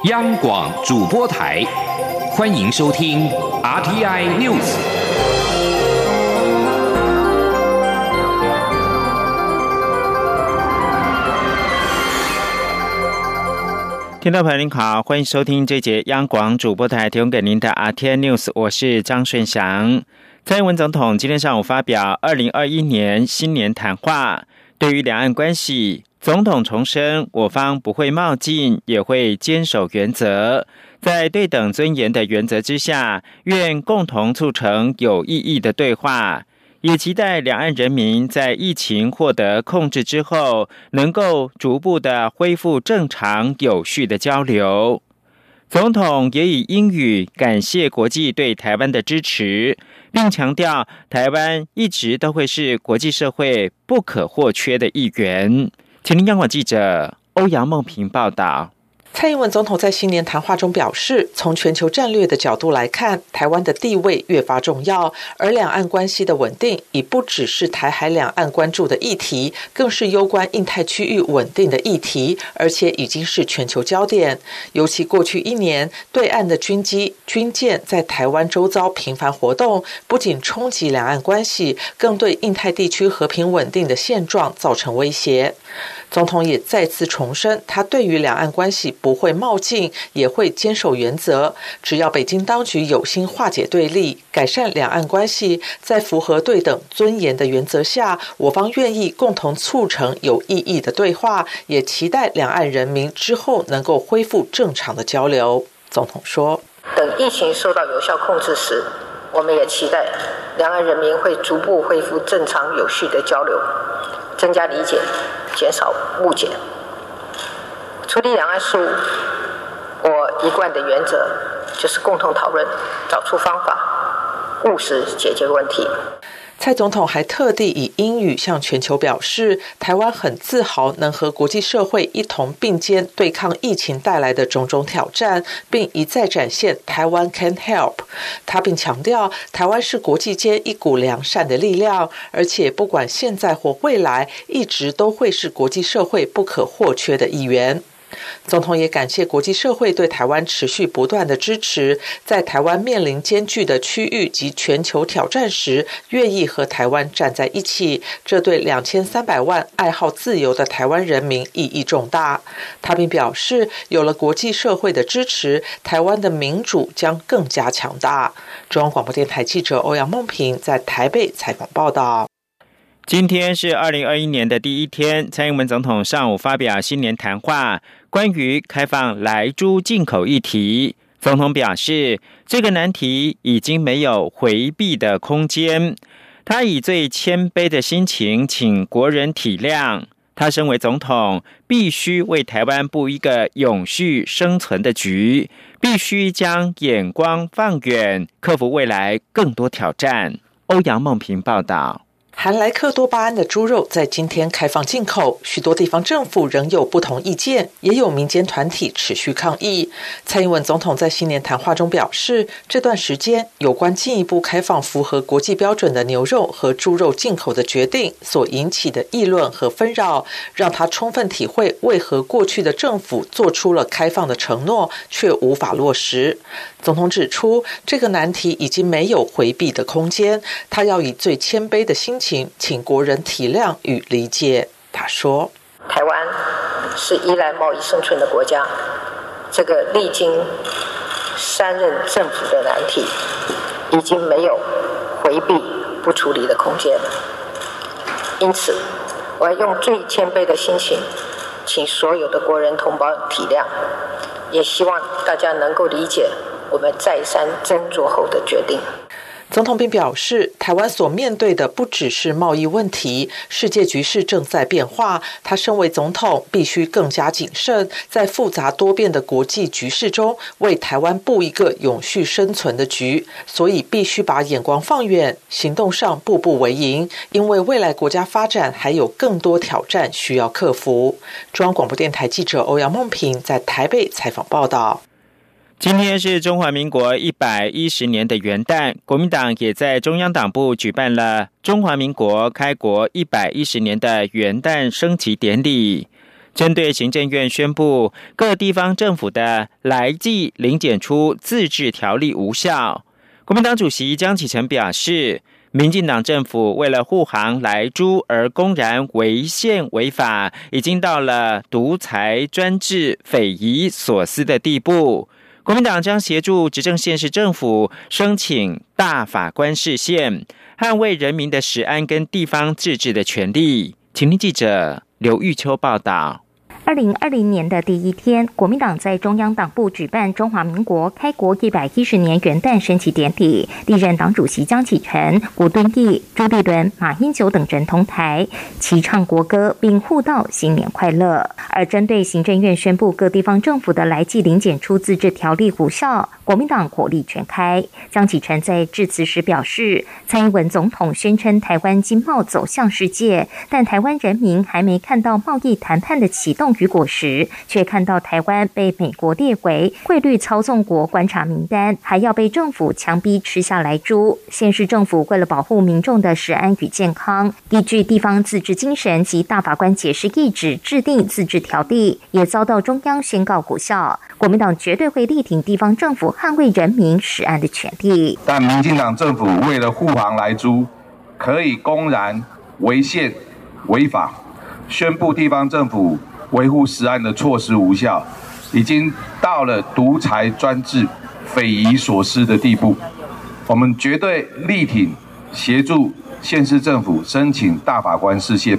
央广主播台，欢迎收听 RTI News。听众朋友您好，欢迎收听这节央广主播台提供给您的 RTI News，我是张顺祥。蔡英文总统今天上午发表二零二一年新年谈话，对于两岸关系。总统重申，我方不会冒进，也会坚守原则，在对等尊严的原则之下，愿共同促成有意义的对话，也期待两岸人民在疫情获得控制之后，能够逐步的恢复正常有序的交流。总统也以英语感谢国际对台湾的支持，并强调台湾一直都会是国际社会不可或缺的一员。请听央广记者欧阳梦平报道。蔡英文总统在新年谈话中表示，从全球战略的角度来看，台湾的地位越发重要，而两岸关系的稳定已不只是台海两岸关注的议题，更是攸关印太区域稳定的议题，而且已经是全球焦点。尤其过去一年，对岸的军机、军舰在台湾周遭频繁活动，不仅冲击两岸关系，更对印太地区和平稳定的现状造成威胁。总统也再次重申，他对于两岸关系不会冒进，也会坚守原则。只要北京当局有心化解对立、改善两岸关系，在符合对等尊严的原则下，我方愿意共同促成有意义的对话，也期待两岸人民之后能够恢复正常的交流。总统说：“等疫情受到有效控制时，我们也期待两岸人民会逐步恢复正常有序的交流，增加理解。”减少误解，处理两岸事务，我一贯的原则就是共同讨论，找出方法，务实解决问题。蔡总统还特地以英语向全球表示，台湾很自豪能和国际社会一同并肩对抗疫情带来的种种挑战，并一再展现台湾 can help。他并强调，台湾是国际间一股良善的力量，而且不管现在或未来，一直都会是国际社会不可或缺的一员。总统也感谢国际社会对台湾持续不断的支持，在台湾面临艰巨的区域及全球挑战时，愿意和台湾站在一起，这对两千三百万爱好自由的台湾人民意义重大。他并表示，有了国际社会的支持，台湾的民主将更加强大。中央广播电台记者欧阳梦平在台北采访报道。今天是二零二一年的第一天，蔡英文总统上午发表新年谈话，关于开放来猪进口议题，总统表示，这个难题已经没有回避的空间。他以最谦卑的心情，请国人体谅。他身为总统，必须为台湾布一个永续生存的局，必须将眼光放远，克服未来更多挑战。欧阳梦平报道。含莱克多巴胺的猪肉在今天开放进口，许多地方政府仍有不同意见，也有民间团体持续抗议。蔡英文总统在新年谈话中表示，这段时间有关进一步开放符合国际标准的牛肉和猪肉进口的决定所引起的议论和纷扰，让他充分体会为何过去的政府做出了开放的承诺却无法落实。总统指出，这个难题已经没有回避的空间，他要以最谦卑的心情，请国人体谅与理解。他说：“台湾是依赖贸易生存的国家，这个历经三任政府的难题，已经没有回避不处理的空间。因此，我要用最谦卑的心情，请所有的国人同胞体谅，也希望大家能够理解。”我们再三斟酌后的决定。总统并表示，台湾所面对的不只是贸易问题，世界局势正在变化。他身为总统，必须更加谨慎，在复杂多变的国际局势中，为台湾布一个永续生存的局。所以，必须把眼光放远，行动上步步为营。因为未来国家发展还有更多挑战需要克服。中央广播电台记者欧阳梦平在台北采访报道。今天是中华民国一百一十年的元旦，国民党也在中央党部举办了中华民国开国一百一十年的元旦升旗典礼。针对行政院宣布各地方政府的来记零检出自治条例无效，国民党主席江启臣表示，民进党政府为了护航来猪而公然违宪违法，已经到了独裁专制、匪夷所思的地步。国民党将协助执政县市政府申请大法官释宪，捍卫人民的食安跟地方自治的权利。请听记者刘玉秋报道。二零二零年的第一天，国民党在中央党部举办中华民国开国一百一十年元旦升旗典礼，历任党主席江启臣、吴敦义、朱立伦、马英九等人同台齐唱国歌，并互道新年快乐。而针对行政院宣布各地方政府的来记零检出自治条例无效，国民党火力全开。江启臣在致辞时表示，蔡英文总统宣称台湾经贸走向世界，但台湾人民还没看到贸易谈判的启动。与果实，却看到台湾被美国列为汇率操纵国观察名单，还要被政府强逼吃下来猪。现市政府为了保护民众的食安与健康，依据地方自治精神及大法官解释意旨制定自治条例，也遭到中央宣告无效。国民党绝对会力挺地方政府捍卫人民食安的权利。但民进党政府为了护航来猪，可以公然违宪违法，宣布地方政府。维护食安的措施无效，已经到了独裁专制、匪夷所思的地步。我们绝对力挺协助县市政府申请大法官释宪，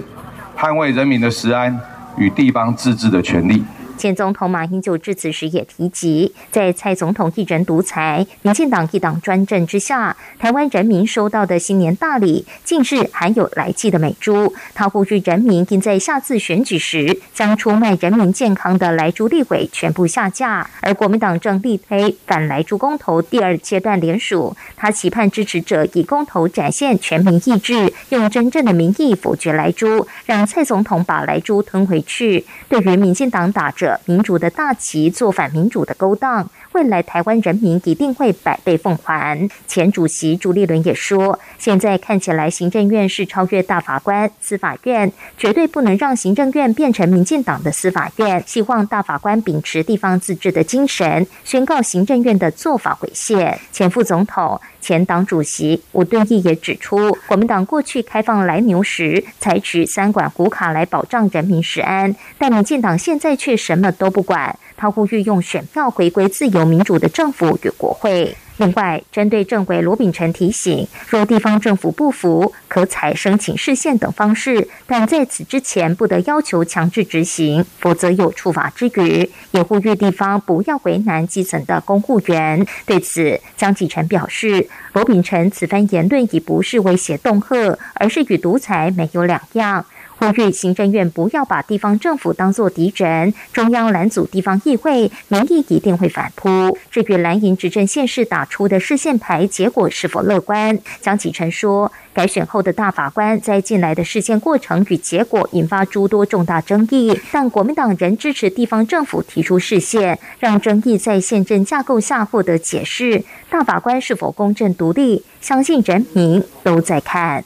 捍卫人民的食安与地方自治的权利。前总统马英九致辞时也提及，在蔡总统一人独裁、民进党一党专政之下，台湾人民收到的新年大礼竟是含有来记的美猪。他呼吁人民应在下次选举时将出卖人民健康的来猪立委全部下架。而国民党正力推反来猪公投第二阶段联署，他期盼支持者以公投展现全民意志，用真正的民意否决来猪，让蔡总统把来猪吞回去。对于民进党打着民主的大旗做反民主的勾当，未来台湾人民一定会百倍奉还。前主席朱立伦也说，现在看起来行政院是超越大法官、司法院，绝对不能让行政院变成民进党的司法院。希望大法官秉持地方自治的精神，宣告行政院的做法违宪。前副总统。前党主席吴敦义也指出，国民党过去开放来牛时，采取三管胡卡来保障人民食安，但民进党现在却什么都不管。他呼吁用选票回归自由民主的政府与国会。另外，针对政委罗秉成提醒，若地方政府不服，可采申请释宪等方式，但在此之前不得要求强制执行，否则有处罚之余，也呼吁地方不要为难基层的公务员。对此，江启臣表示，罗秉成此番言论已不是威胁恫吓，而是与独裁没有两样。呼吁行政院不要把地方政府当作敌人，中央拦阻地方议会，民意一定会反扑。至于蓝营执政县市打出的视线牌结果是否乐观，江启臣说，改选后的大法官在进来的视线过程与结果引发诸多重大争议，但国民党仍支持地方政府提出视线，让争议在宪政架构下获得解释。大法官是否公正独立，相信人民都在看。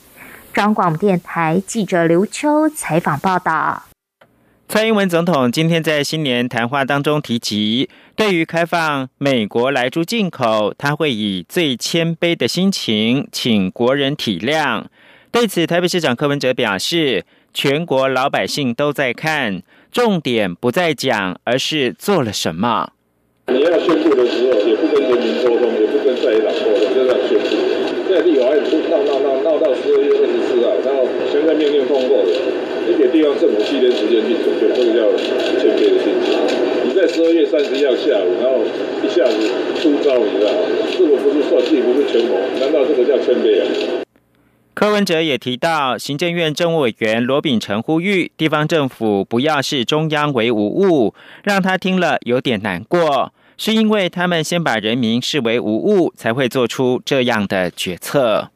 中广电台记者刘秋采访报道：蔡英文总统今天在新年谈话当中提及，对于开放美国来猪进口，他会以最谦卑的心情，请国人体谅。对此，台北市长柯文哲表示，全国老百姓都在看，重点不在讲，而是做了什么。你要宣布的时候，也不跟人民沟通，也不跟在野党沟通，就这样宣布。在立法院闹闹闹闹到十二月二十。然后现在命令通过的，你给地方政府七天时间去准备，这个叫谦卑的心情。你在十二月三十一号下午，然后一下子出招，你知道吗？这个不是算计，不是权谋，难道这个叫谦卑啊？柯文哲也提到，行政院政务委员罗秉成呼吁地方政府不要视中央为无物，让他听了有点难过，是因为他们先把人民视为无物，才会做出这样的决策。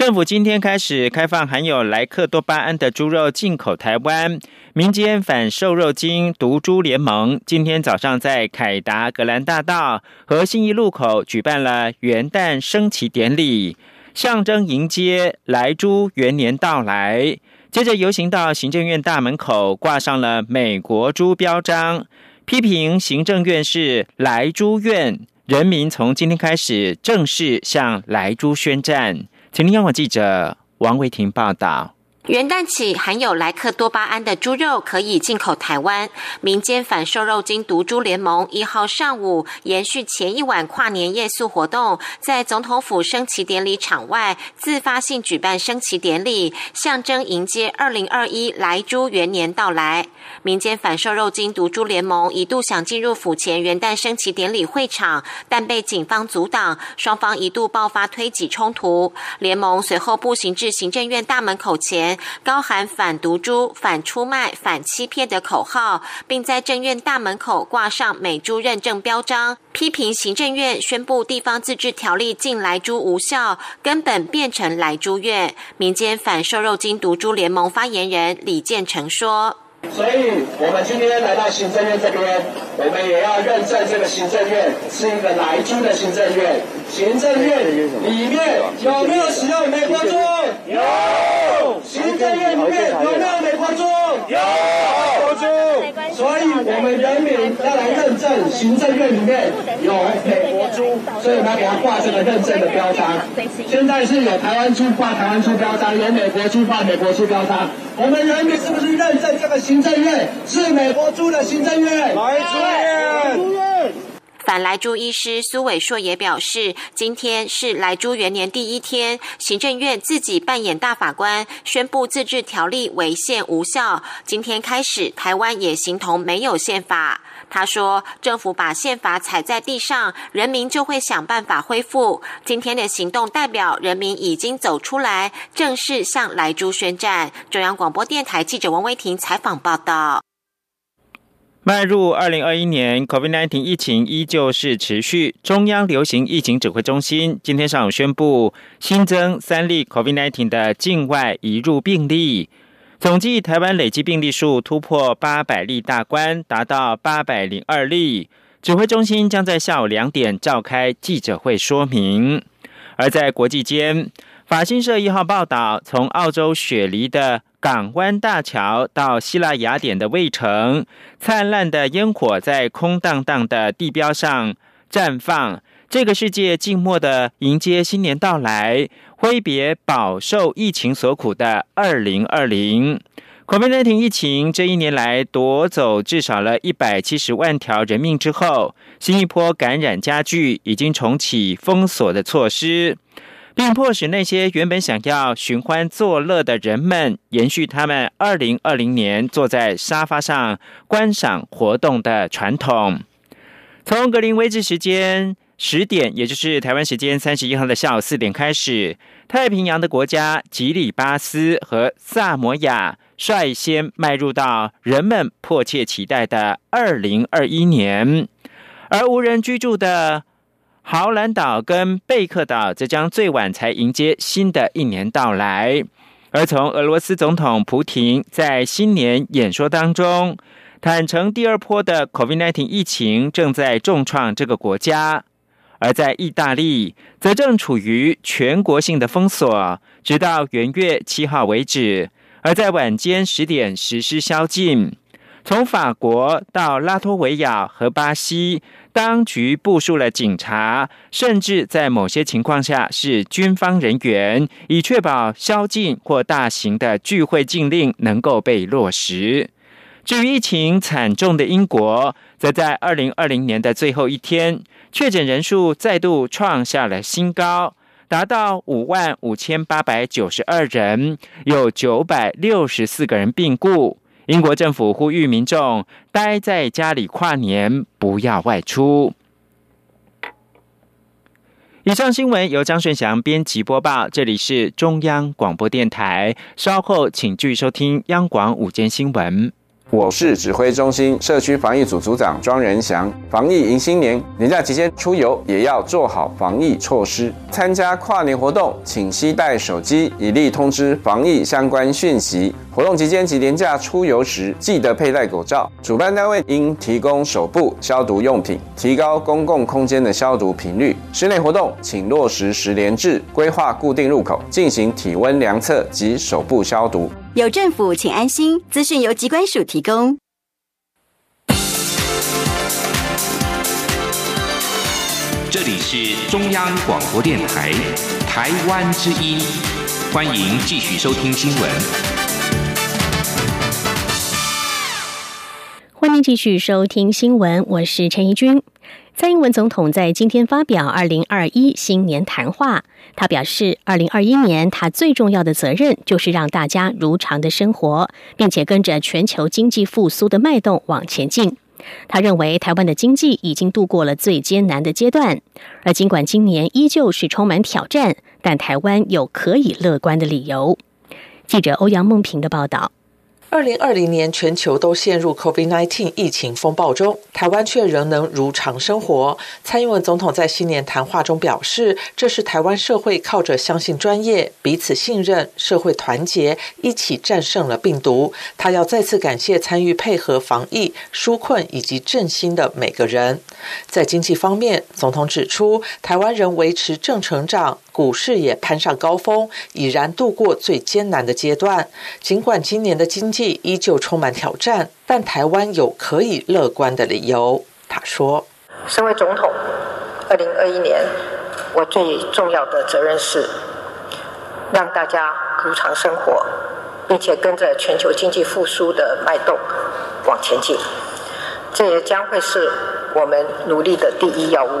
政府今天开始开放含有莱克多巴胺的猪肉进口台湾。民间反瘦肉精毒猪联盟今天早上在凯达格兰大道和信义路口举办了元旦升旗典礼，象征迎接莱猪元年到来。接着游行到行政院大门口，挂上了美国猪标章，批评行政院是来猪院，人民从今天开始正式向来猪宣战。请听央广记者王维婷报道。元旦起，含有莱克多巴胺的猪肉可以进口台湾。民间反瘦肉精毒猪联盟一号上午延续前一晚跨年夜宿活动，在总统府升旗典礼场外自发性举办升旗典礼，象征迎接二零二一来猪元年到来。民间反瘦肉精毒猪联盟一度想进入府前元旦升旗典礼会场，但被警方阻挡，双方一度爆发推挤冲突。联盟随后步行至行政院大门口前。高喊“反毒株、反出卖、反欺骗”的口号，并在政院大门口挂上美猪认证标章，批评行政院宣布地方自治条例禁来猪无效，根本变成来猪院。民间反瘦肉精毒猪联盟发言人李建成说。所以，我们今天来到行政院这边，我们也要认证这个行政院是一个来猪的行政院。行政院里面有没有使用美国猪？有。行政院里面有没有美国猪？有。所以，我们人民要来认证行政院里面有美所以我们要给他挂这个认证的标章。现在是有台湾猪挂台湾猪标章，有美国猪挂美国猪标章。我们人民是不是认证这个行政院是美国猪的行政院？来猪院。反来猪医师苏伟硕也表示，今天是来猪元年第一天，行政院自己扮演大法官，宣布自治条例违宪无效。今天开始，台湾也形同没有宪法。他说：“政府把宪法踩在地上，人民就会想办法恢复。今天的行动代表人民已经走出来，正式向莱猪宣战。”中央广播电台记者王威婷采访报道。迈入二零二一年，COVID-19 疫情依旧是持续。中央流行疫情指挥中心今天上午宣布，新增三例 COVID-19 的境外移入病例。总计台湾累计病例数突破八百例大关，达到八百零二例。指挥中心将在下午两点召开记者会说明。而在国际间，法新社一号报道，从澳洲雪梨的港湾大桥到希腊雅典的卫城，灿烂的烟火在空荡荡的地标上绽放。这个世界静默的迎接新年到来，挥别饱受疫情所苦的二零二零。COVID-19 疫情这一年来夺走至少了一百七十万条人命之后，新一波感染加剧，已经重启封锁的措施，并迫使那些原本想要寻欢作乐的人们，延续他们二零二零年坐在沙发上观赏活动的传统。从格林威治时间。十点，也就是台湾时间三十一号的下午四点开始，太平洋的国家吉里巴斯和萨摩亚率先迈入到人们迫切期待的二零二一年，而无人居住的豪兰岛跟贝克岛则将最晚才迎接新的一年到来。而从俄罗斯总统普廷在新年演说当中坦诚，第二波的 COVID-19 疫情正在重创这个国家。而在意大利，则正处于全国性的封锁，直到元月七号为止。而在晚间十点实施宵禁。从法国到拉脱维亚和巴西，当局部署了警察，甚至在某些情况下是军方人员，以确保宵禁或大型的聚会禁令能够被落实。至于疫情惨重的英国，则在二零二零年的最后一天。确诊人数再度创下了新高，达到五万五千八百九十二人，有九百六十四个人病故。英国政府呼吁民众待在家里跨年，不要外出。以上新闻由张顺祥编辑播报，这里是中央广播电台。稍后请继续收听央广午间新闻。我是指挥中心社区防疫组组长庄仁祥。防疫迎新年，年假期间出游也要做好防疫措施。参加跨年活动，请携带手机，以利通知防疫相关讯息。活动期间及年假出游时，记得佩戴口罩。主办单位应提供手部消毒用品，提高公共空间的消毒频率。室内活动，请落实十连制，规划固定入口，进行体温量测及手部消毒。有政府，请安心。资讯由机关署提供。这里是中央广播电台台湾之音，欢迎继续收听新闻。欢迎继续收听新闻，我是陈怡君。蔡英文总统在今天发表二零二一新年谈话，他表示，二零二一年他最重要的责任就是让大家如常的生活，并且跟着全球经济复苏的脉动往前进。他认为台湾的经济已经度过了最艰难的阶段，而尽管今年依旧是充满挑战，但台湾有可以乐观的理由。记者欧阳梦平的报道。二零二零年，全球都陷入 COVID-19 疫情风暴中，台湾却仍能如常生活。蔡英文总统在新年谈话中表示，这是台湾社会靠着相信专业、彼此信任、社会团结，一起战胜了病毒。他要再次感谢参与配合防疫、纾困以及振兴的每个人。在经济方面，总统指出，台湾仍维持正成长。股市也攀上高峰，已然度过最艰难的阶段。尽管今年的经济依旧充满挑战，但台湾有可以乐观的理由。他说：“身为总统，二零二一年我最重要的责任是让大家如常生活，并且跟着全球经济复苏的脉动往前进。这也将会是我们努力的第一要务。”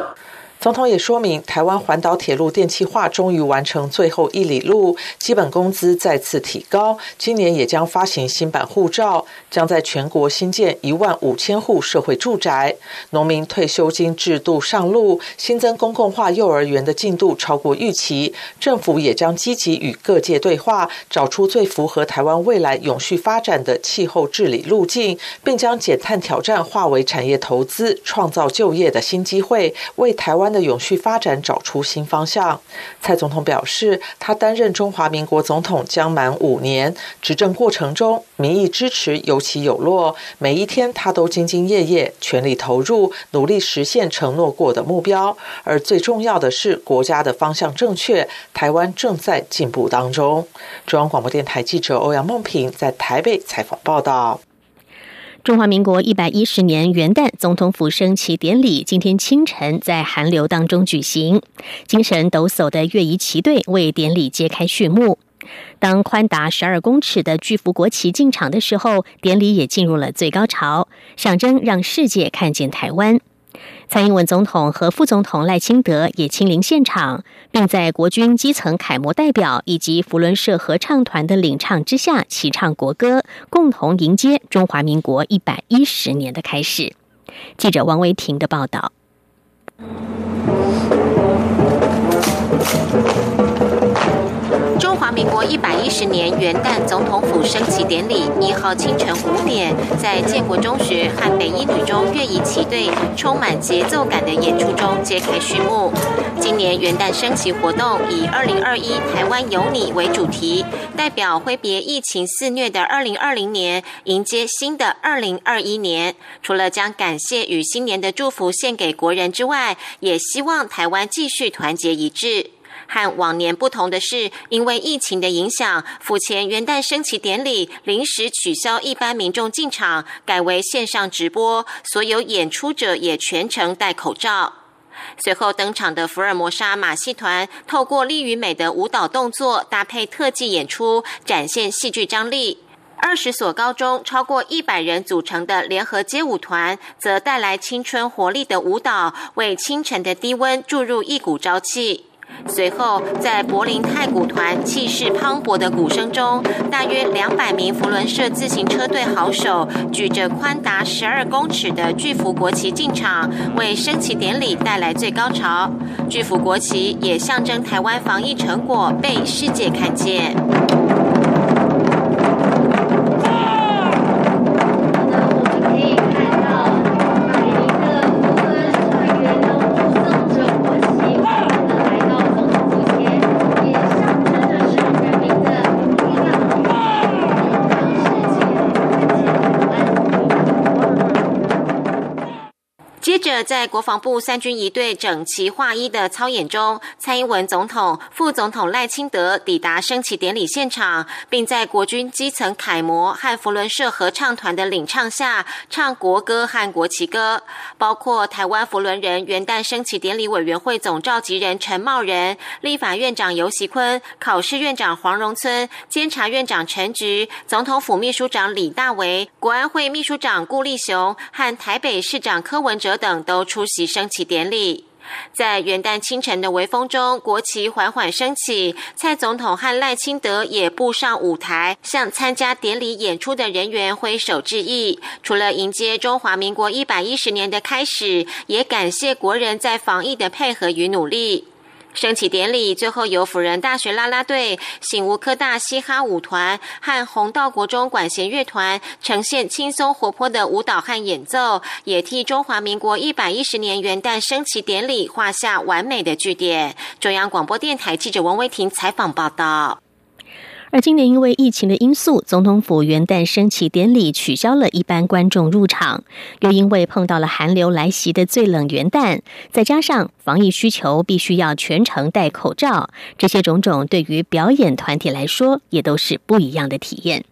总统也说明，台湾环岛铁路电气化终于完成最后一里路，基本工资再次提高，今年也将发行新版护照，将在全国新建一万五千户社会住宅，农民退休金制度上路，新增公共化幼儿园的进度超过预期，政府也将积极与各界对话，找出最符合台湾未来永续发展的气候治理路径，并将减碳挑战化为产业投资、创造就业的新机会，为台湾。的永续发展找出新方向。蔡总统表示，他担任中华民国总统将满五年，执政过程中民意支持有起有落，每一天他都兢兢业业、全力投入，努力实现承诺过的目标。而最重要的是，国家的方向正确，台湾正在进步当中。中央广播电台记者欧阳梦平在台北采访报道。中华民国一百一十年元旦总统府升旗典礼今天清晨在寒流当中举行，精神抖擞的乐仪旗队为典礼揭开序幕。当宽达十二公尺的巨幅国旗进场的时候，典礼也进入了最高潮，象征让世界看见台湾。蔡英文总统和副总统赖清德也亲临现场，并在国军基层楷模代表以及福伦社合唱团的领唱之下齐唱国歌，共同迎接中华民国一百一十年的开始。记者王维婷的报道。民国一百一十年元旦总统府升旗典礼，一号清晨五点，在建国中学和北一女中乐仪旗队充满节奏感的演出中揭开序幕。今年元旦升旗活动以“二零二一台湾有你”为主题，代表挥别疫情肆虐的二零二零年，迎接新的二零二一年。除了将感谢与新年的祝福献给国人之外，也希望台湾继续团结一致。和往年不同的是，因为疫情的影响，府前元旦升旗典礼临时取消一般民众进场，改为线上直播，所有演出者也全程戴口罩。随后登场的福尔摩沙马戏团，透过力与美的舞蹈动作搭配特技演出，展现戏剧张力。二十所高中超过一百人组成的联合街舞团，则带来青春活力的舞蹈，为清晨的低温注入一股朝气。随后，在柏林太鼓团气势磅礴的鼓声中，大约两百名佛伦社自行车队好手举着宽达十二公尺的巨幅国旗进场，为升旗典礼带来最高潮。巨幅国旗也象征台湾防疫成果被世界看见。在国防部三军一队整齐划一的操演中，蔡英文总统、副总统赖清德抵达升旗典礼现场，并在国军基层楷模和佛伦社合唱团的领唱下，唱国歌和国旗歌。包括台湾佛伦人元旦升旗典礼委员会总召集人陈茂仁、立法院长游锡坤、考试院长黄荣村、监察院长陈菊、总统府秘书长李大为、国安会秘书长顾立雄和台北市长柯文哲。等都出席升旗典礼，在元旦清晨的微风中，国旗缓缓升起。蔡总统和赖清德也步上舞台，向参加典礼演出的人员挥手致意。除了迎接中华民国一百一十年的开始，也感谢国人在防疫的配合与努力。升旗典礼最后由辅仁大学啦啦队、醒吾科大嘻哈舞团和红道国中管弦乐团呈现轻松活泼的舞蹈和演奏，也替中华民国一百一十年元旦升旗典礼画下完美的句点。中央广播电台记者王威婷采访报道。而今年因为疫情的因素，总统府元旦升旗典礼取消了一般观众入场，又因为碰到了寒流来袭的最冷元旦，再加上防疫需求必须要全程戴口罩，这些种种对于表演团体来说也都是不一样的体验。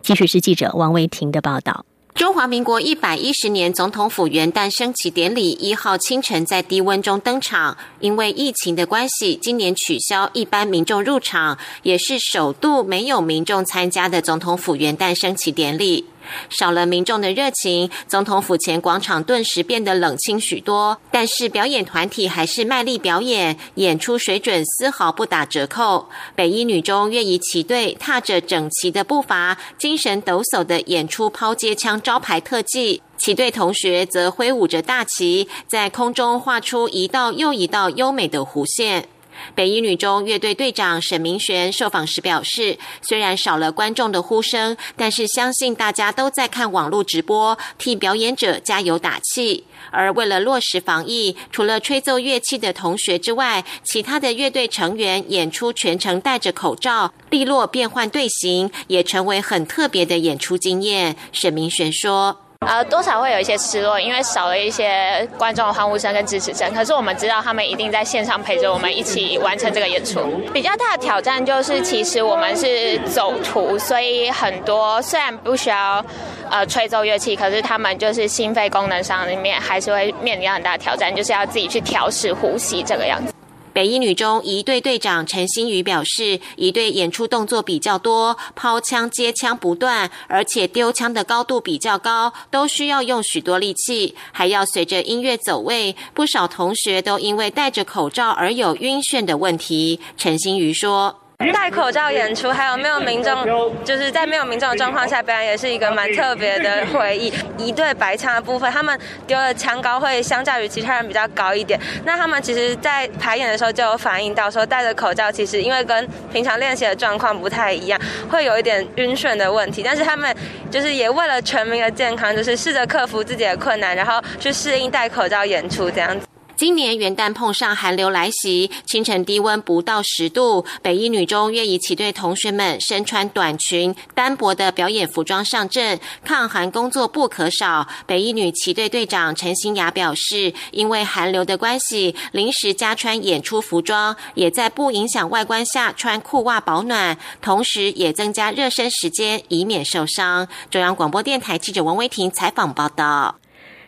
继续是记者王维婷的报道。中华民国一百一十年总统府元旦升旗典礼一号清晨在低温中登场，因为疫情的关系，今年取消一般民众入场，也是首度没有民众参加的总统府元旦升旗典礼。少了民众的热情，总统府前广场顿时变得冷清许多。但是表演团体还是卖力表演，演出水准丝毫不打折扣。北一女中乐仪旗队踏着整齐的步伐，精神抖擞的演出抛接枪招牌特技。旗队同学则挥舞着大旗，在空中画出一道又一道优美的弧线。北一女中乐队队长沈明璇受访时表示，虽然少了观众的呼声，但是相信大家都在看网络直播，替表演者加油打气。而为了落实防疫，除了吹奏乐器的同学之外，其他的乐队成员演出全程戴着口罩，利落变换队形，也成为很特别的演出经验。沈明璇说。呃，多少会有一些失落，因为少了一些观众的欢呼声跟支持声。可是我们知道，他们一定在线上陪着我们一起完成这个演出。比较大的挑战就是，其实我们是走图，所以很多虽然不需要呃吹奏乐器，可是他们就是心肺功能上里面还是会面临很大的挑战，就是要自己去调试呼吸这个样子。北一女中一队队长陈新宇表示，一队演出动作比较多，抛枪接枪不断，而且丢枪的高度比较高，都需要用许多力气，还要随着音乐走位。不少同学都因为戴着口罩而有晕眩的问题。陈新宇说。戴口罩演出，还有没有民众，就是在没有民众的状况下表演，也是一个蛮特别的回忆。一对白枪的部分，他们丢的枪高会相较于其他人比较高一点。那他们其实，在排演的时候就有反映到，说戴着口罩，其实因为跟平常练习的状况不太一样，会有一点晕眩的问题。但是他们就是也为了全民的健康，就是试着克服自己的困难，然后去适应戴口罩演出这样子。今年元旦碰上寒流来袭，清晨低温不到十度。北一女中乐仪旗队同学们身穿短裙、单薄的表演服装上阵，抗寒工作不可少。北一女旗队队长陈新雅表示，因为寒流的关系，临时加穿演出服装，也在不影响外观下穿裤袜保暖，同时也增加热身时间，以免受伤。中央广播电台记者王威婷采访报道。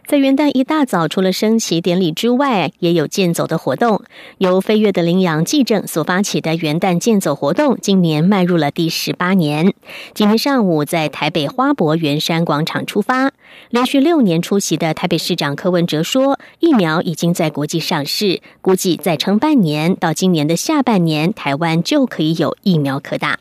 在元旦一大早，除了升旗典礼之外，也有健走的活动。由飞跃的羚羊纪政所发起的元旦健走活动，今年迈入了第十八年。今天上午在台北花博圆山广场出发，连续六年出席的台北市长柯文哲说，疫苗已经在国际上市，估计再撑半年，到今年的下半年，台湾就可以有疫苗可打。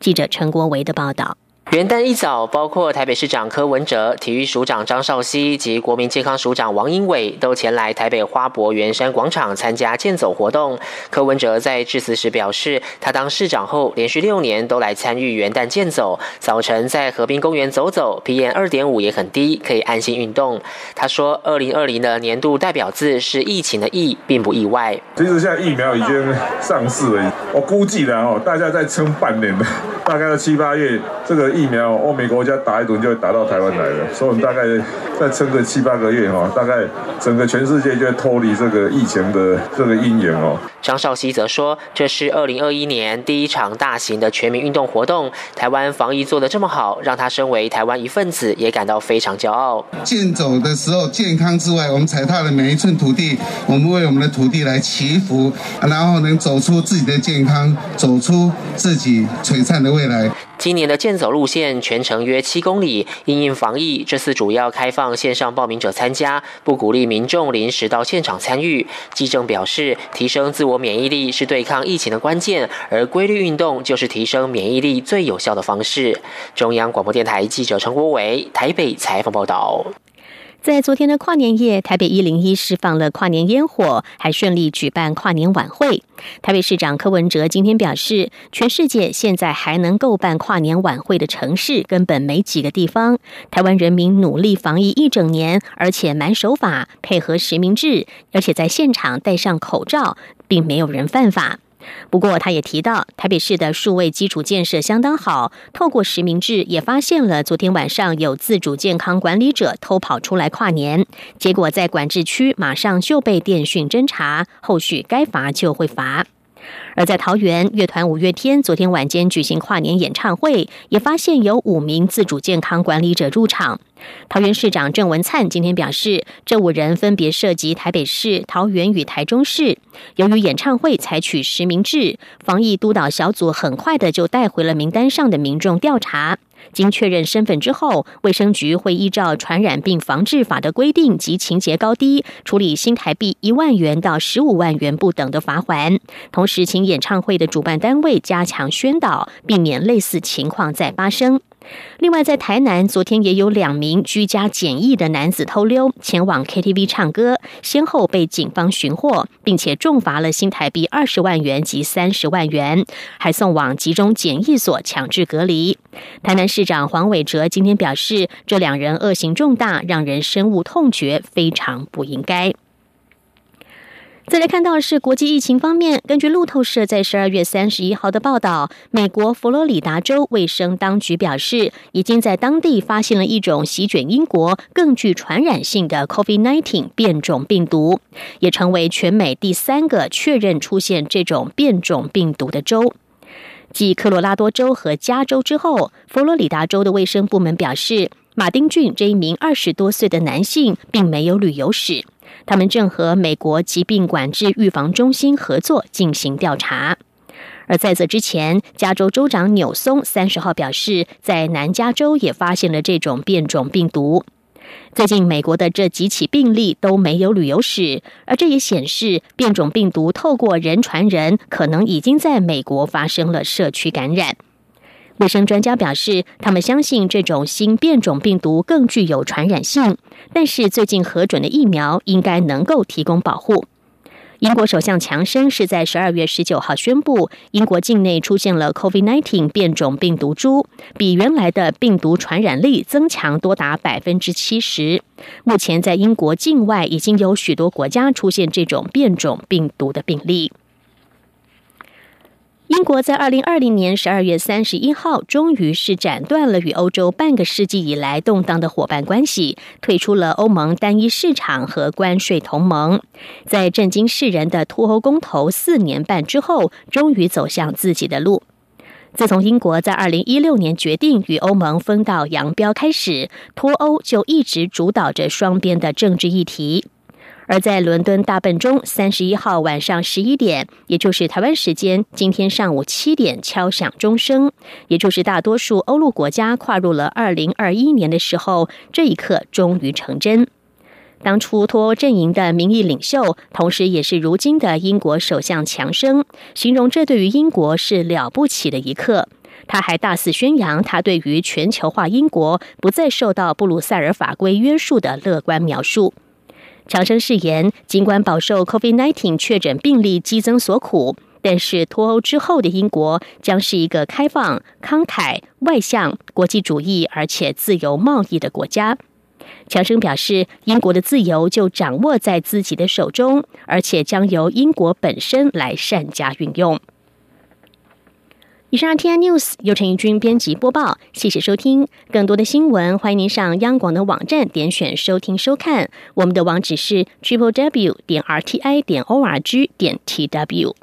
记者陈国维的报道。元旦一早，包括台北市长柯文哲、体育署长张少熙及国民健康署长王英伟都前来台北花博圆山广场参加健走活动。柯文哲在致辞时表示，他当市长后连续六年都来参与元旦健走，早晨在河滨公园走走，PM 二点五也很低，可以安心运动。他说，二零二零的年度代表字是疫情的疫，并不意外。其实现在疫苗已经上市了，我估计的哦，大家再撑半年的，大概七八月这个。苗，欧美国家打一轮就会打到台湾来了，所以我们大概再撑个七八个月哈，大概整个全世界就会脱离这个疫情的这个阴影哦。张少熙则说，这是二零二一年第一场大型的全民运动活动，台湾防疫做得这么好，让他身为台湾一份子也感到非常骄傲。健走的时候健康之外，我们踩踏的每一寸土地，我们为我们的土地来祈福，然后能走出自己的健康，走出自己璀璨的未来。今年的健走路线全程约七公里，因应防疫，这次主要开放线上报名者参加，不鼓励民众临时到现场参与。基政表示，提升自我免疫力是对抗疫情的关键，而规律运动就是提升免疫力最有效的方式。中央广播电台记者陈国伟台北采访报道。在昨天的跨年夜，台北一零一释放了跨年烟火，还顺利举办跨年晚会。台北市长柯文哲今天表示，全世界现在还能够办跨年晚会的城市，根本没几个地方。台湾人民努力防疫一整年，而且蛮守法，配合实名制，而且在现场戴上口罩，并没有人犯法。不过，他也提到，台北市的数位基础建设相当好。透过实名制，也发现了昨天晚上有自主健康管理者偷跑出来跨年，结果在管制区马上就被电讯侦查，后续该罚就会罚。而在桃园，乐团五月天昨天晚间举行跨年演唱会，也发现有五名自主健康管理者入场。桃园市长郑文灿今天表示，这五人分别涉及台北市、桃园与台中市。由于演唱会采取实名制，防疫督导小组很快的就带回了名单上的民众调查。经确认身份之后，卫生局会依照《传染病防治法》的规定及情节高低，处理新台币一万元到十五万元不等的罚款。同时，请演唱会的主办单位加强宣导，避免类似情况再发生。另外，在台南，昨天也有两名居家检疫的男子偷溜前往 KTV 唱歌，先后被警方寻获，并且重罚了新台币二十万元及三十万元，还送往集中检疫所强制隔离。台南市长黄伟哲今天表示，这两人恶行重大，让人深恶痛绝，非常不应该。再来看到的是国际疫情方面，根据路透社在十二月三十一号的报道，美国佛罗里达州卫生当局表示，已经在当地发现了一种席卷英国、更具传染性的 COVID-19 变种病毒，也成为全美第三个确认出现这种变种病毒的州。继科罗拉多州和加州之后，佛罗里达州的卫生部门表示，马丁郡这一名二十多岁的男性并没有旅游史。他们正和美国疾病管制预防中心合作进行调查。而在这之前，加州州长纽松三十号表示，在南加州也发现了这种变种病毒。最近，美国的这几起病例都没有旅游史，而这也显示变种病毒透过人传人，可能已经在美国发生了社区感染。卫生专家表示，他们相信这种新变种病毒更具有传染性，但是最近核准的疫苗应该能够提供保护。英国首相强生是在十二月十九号宣布，英国境内出现了 COVID-19 变种病毒株，比原来的病毒传染力增强多达百分之七十。目前在英国境外已经有许多国家出现这种变种病毒的病例。英国在二零二零年十二月三十一号，终于是斩断了与欧洲半个世纪以来动荡的伙伴关系，退出了欧盟单一市场和关税同盟。在震惊世人的脱欧公投四年半之后，终于走向自己的路。自从英国在二零一六年决定与欧盟分道扬镳开始，脱欧就一直主导着双边的政治议题。而在伦敦大笨钟三十一号晚上十一点，也就是台湾时间今天上午七点敲响钟声，也就是大多数欧陆国家跨入了二零二一年的时候，这一刻终于成真。当初脱欧阵营的民意领袖，同时也是如今的英国首相强生，形容这对于英国是了不起的一刻。他还大肆宣扬他对于全球化英国不再受到布鲁塞尔法规约束的乐观描述。强生誓言，尽管饱受 COVID-19 确诊病例激增所苦，但是脱欧之后的英国将是一个开放、慷慨、外向、国际主义而且自由贸易的国家。强生表示，英国的自由就掌握在自己的手中，而且将由英国本身来善加运用。以上 T I News 由陈怡君编辑播报，谢谢收听。更多的新闻，欢迎您上央广的网站点选收听收看。我们的网址是 triple w 点 r t i 点 o r g 点 t w。